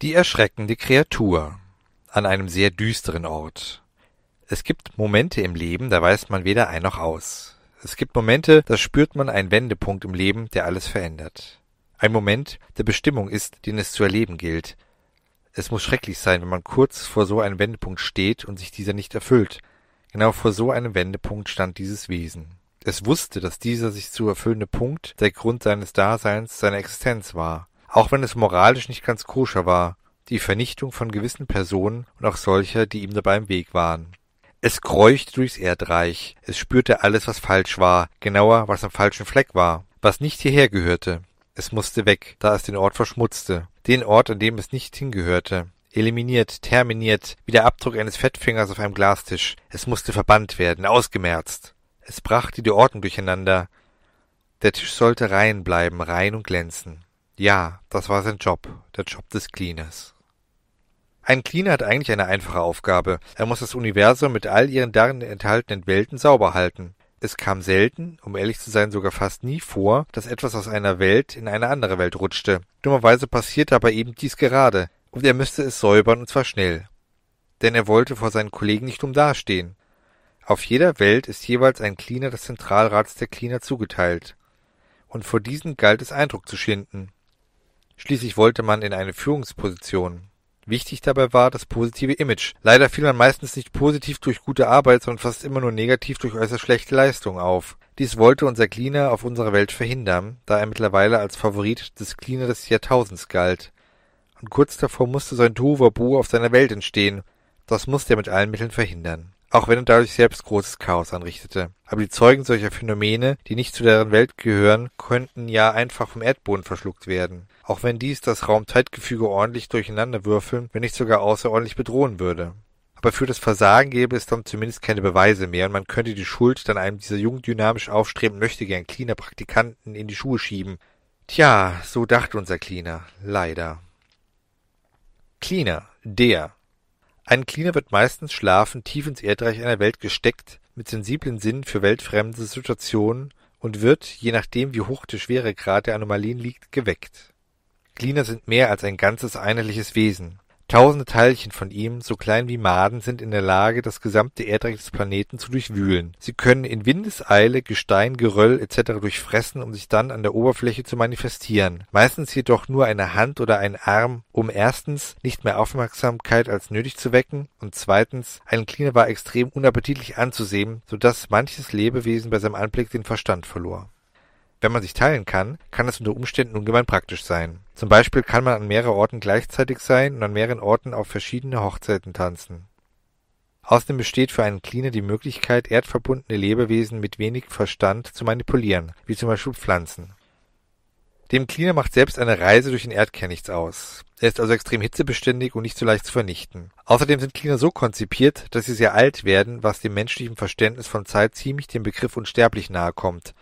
Die erschreckende Kreatur an einem sehr düsteren Ort. Es gibt Momente im Leben, da weiß man weder ein noch aus. Es gibt Momente, da spürt man einen Wendepunkt im Leben, der alles verändert. Ein Moment der Bestimmung ist, den es zu erleben gilt. Es muss schrecklich sein, wenn man kurz vor so einem Wendepunkt steht und sich dieser nicht erfüllt. Genau vor so einem Wendepunkt stand dieses Wesen. Es wusste, dass dieser sich zu erfüllende Punkt der Grund seines Daseins, seiner Existenz war auch wenn es moralisch nicht ganz koscher war, die Vernichtung von gewissen Personen und auch solcher, die ihm dabei im Weg waren. Es kreuchte durchs Erdreich, es spürte alles, was falsch war, genauer, was am falschen Fleck war, was nicht hierher gehörte. Es musste weg, da es den Ort verschmutzte, den Ort, an dem es nicht hingehörte. Eliminiert, terminiert, wie der Abdruck eines Fettfingers auf einem Glastisch. Es musste verbannt werden, ausgemerzt. Es brachte die Ordnung durcheinander. Der Tisch sollte rein bleiben, rein und glänzen. Ja, das war sein Job, der Job des Cleaners. Ein Cleaner hat eigentlich eine einfache Aufgabe. Er muss das Universum mit all ihren darin enthaltenen Welten sauber halten. Es kam selten, um ehrlich zu sein sogar fast nie vor, dass etwas aus einer Welt in eine andere Welt rutschte. Dummerweise passierte aber eben dies gerade, und er müsste es säubern und zwar schnell. Denn er wollte vor seinen Kollegen nicht dumm dastehen. Auf jeder Welt ist jeweils ein Cleaner des Zentralrats der Cleaner zugeteilt. Und vor diesen galt es Eindruck zu schinden. Schließlich wollte man in eine Führungsposition. Wichtig dabei war das positive Image. Leider fiel man meistens nicht positiv durch gute Arbeit, sondern fast immer nur negativ durch äußerst schlechte Leistung auf. Dies wollte unser Cleaner auf unserer Welt verhindern, da er mittlerweile als Favorit des Cleaner des Jahrtausends galt. Und kurz davor musste sein Tohuwabohu auf seiner Welt entstehen. Das musste er mit allen Mitteln verhindern auch wenn er dadurch selbst großes Chaos anrichtete. Aber die Zeugen solcher Phänomene, die nicht zu deren Welt gehören, könnten ja einfach vom Erdboden verschluckt werden auch wenn dies das Raumzeitgefüge ordentlich durcheinanderwürfeln, wenn nicht sogar außerordentlich bedrohen würde. Aber für das Versagen gäbe es dann zumindest keine Beweise mehr und man könnte die Schuld dann einem dieser jung dynamisch aufstrebenden möchtegern Cleaner Praktikanten in die Schuhe schieben. Tja, so dachte unser Cleaner. Leider. Cleaner. Der. Ein Cleaner wird meistens schlafend tief ins Erdreich einer Welt gesteckt, mit sensiblen Sinnen für weltfremde Situationen und wird, je nachdem wie hoch der Schweregrad der Anomalien liegt, geweckt. Glieder sind mehr als ein ganzes einheitliches Wesen. Tausende Teilchen von ihm, so klein wie Maden, sind in der Lage, das gesamte Erdreich des Planeten zu durchwühlen. Sie können in Windeseile Gestein, Geröll etc. durchfressen, um sich dann an der Oberfläche zu manifestieren. Meistens jedoch nur eine Hand oder ein Arm, um erstens nicht mehr Aufmerksamkeit als nötig zu wecken und zweitens ein Cleaner war extrem unappetitlich anzusehen, so dass manches Lebewesen bei seinem Anblick den Verstand verlor wenn man sich teilen kann, kann es unter Umständen ungemein praktisch sein. Zum Beispiel kann man an mehreren Orten gleichzeitig sein und an mehreren Orten auf verschiedene Hochzeiten tanzen. Außerdem besteht für einen Cleaner die Möglichkeit, erdverbundene Lebewesen mit wenig Verstand zu manipulieren, wie zum Beispiel Pflanzen. Dem Cleaner macht selbst eine Reise durch den Erdkern nichts aus. Er ist also extrem hitzebeständig und nicht so leicht zu vernichten. Außerdem sind Cleaner so konzipiert, dass sie sehr alt werden, was dem menschlichen Verständnis von Zeit ziemlich dem Begriff unsterblich nahe kommt.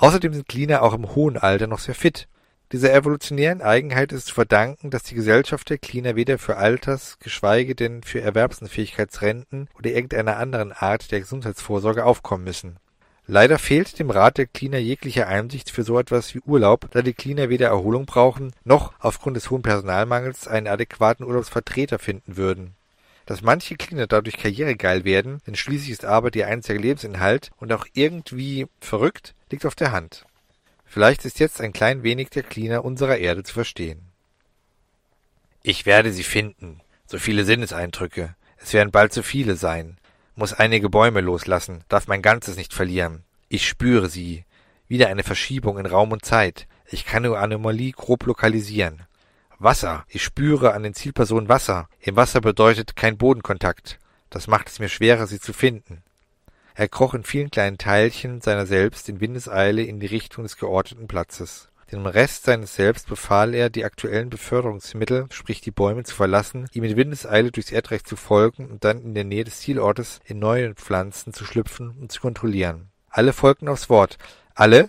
Außerdem sind Cleaner auch im hohen Alter noch sehr fit. Dieser evolutionären Eigenheit ist zu verdanken, dass die Gesellschaft der Cleaner weder für Alters-, geschweige denn für Erwerbsunfähigkeitsrenten oder irgendeiner anderen Art der Gesundheitsvorsorge aufkommen müssen. Leider fehlt dem Rat der Cleaner jegliche Einsicht für so etwas wie Urlaub, da die Cleaner weder Erholung brauchen, noch aufgrund des hohen Personalmangels einen adäquaten Urlaubsvertreter finden würden. Dass manche Cleaner dadurch karrieregeil werden, denn schließlich ist Arbeit ihr einziger Lebensinhalt und auch irgendwie verrückt, liegt auf der Hand. Vielleicht ist jetzt ein klein wenig der Cleaner unserer Erde zu verstehen. Ich werde sie finden. So viele Sinneseindrücke. Es werden bald zu viele sein. Muss einige Bäume loslassen, darf mein Ganzes nicht verlieren. Ich spüre sie. Wieder eine Verschiebung in Raum und Zeit. Ich kann nur Anomalie grob lokalisieren. Wasser. Ich spüre an den Zielpersonen Wasser. Im Wasser bedeutet kein Bodenkontakt. Das macht es mir schwerer, sie zu finden. Er kroch in vielen kleinen Teilchen seiner selbst in Windeseile in die Richtung des geordneten Platzes. Dem Rest seines Selbst befahl er, die aktuellen Beförderungsmittel, sprich die Bäume, zu verlassen, ihm in Windeseile durchs Erdreich zu folgen und dann in der Nähe des Zielortes in neue Pflanzen zu schlüpfen und zu kontrollieren. Alle folgten aufs Wort. Alle,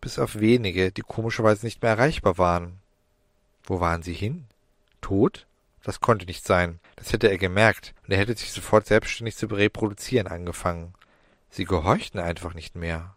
bis auf wenige, die komischerweise nicht mehr erreichbar waren. Wo waren sie hin? Tot? Das konnte nicht sein. Das hätte er gemerkt, und er hätte sich sofort selbstständig zu reproduzieren angefangen. Sie gehorchten einfach nicht mehr.